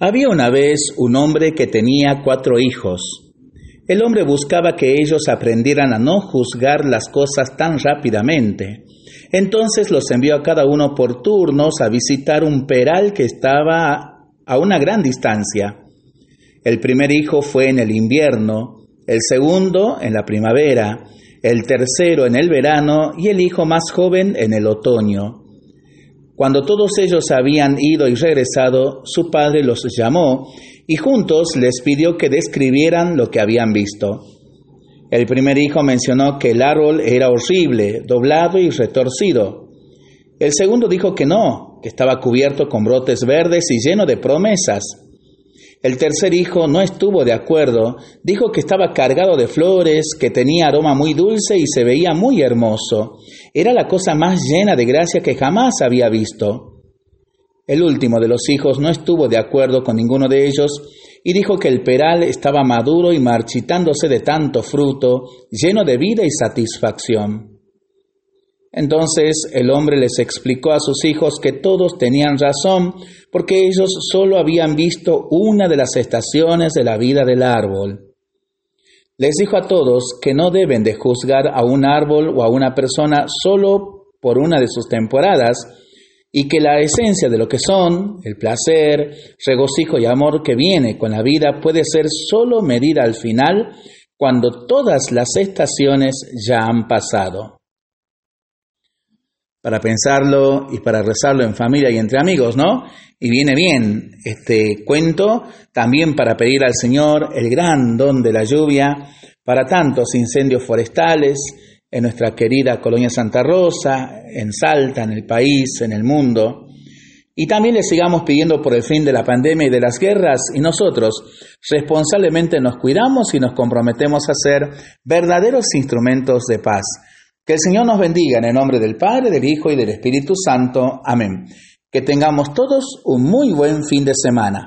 Había una vez un hombre que tenía cuatro hijos. El hombre buscaba que ellos aprendieran a no juzgar las cosas tan rápidamente. Entonces los envió a cada uno por turnos a visitar un peral que estaba a una gran distancia. El primer hijo fue en el invierno, el segundo en la primavera, el tercero en el verano y el hijo más joven en el otoño. Cuando todos ellos habían ido y regresado, su padre los llamó y juntos les pidió que describieran lo que habían visto. El primer hijo mencionó que el árbol era horrible, doblado y retorcido. El segundo dijo que no, que estaba cubierto con brotes verdes y lleno de promesas. El tercer hijo no estuvo de acuerdo, dijo que estaba cargado de flores, que tenía aroma muy dulce y se veía muy hermoso. Era la cosa más llena de gracia que jamás había visto. El último de los hijos no estuvo de acuerdo con ninguno de ellos y dijo que el peral estaba maduro y marchitándose de tanto fruto, lleno de vida y satisfacción. Entonces el hombre les explicó a sus hijos que todos tenían razón, porque ellos solo habían visto una de las estaciones de la vida del árbol. Les dijo a todos que no deben de juzgar a un árbol o a una persona solo por una de sus temporadas, y que la esencia de lo que son, el placer, regocijo y amor que viene con la vida puede ser solo medida al final, cuando todas las estaciones ya han pasado para pensarlo y para rezarlo en familia y entre amigos, ¿no? Y viene bien este cuento también para pedir al Señor el gran don de la lluvia para tantos incendios forestales en nuestra querida colonia Santa Rosa, en Salta, en el país, en el mundo. Y también le sigamos pidiendo por el fin de la pandemia y de las guerras y nosotros responsablemente nos cuidamos y nos comprometemos a ser verdaderos instrumentos de paz que el Señor nos bendiga en el nombre del Padre, del Hijo y del Espíritu Santo. Amén. Que tengamos todos un muy buen fin de semana.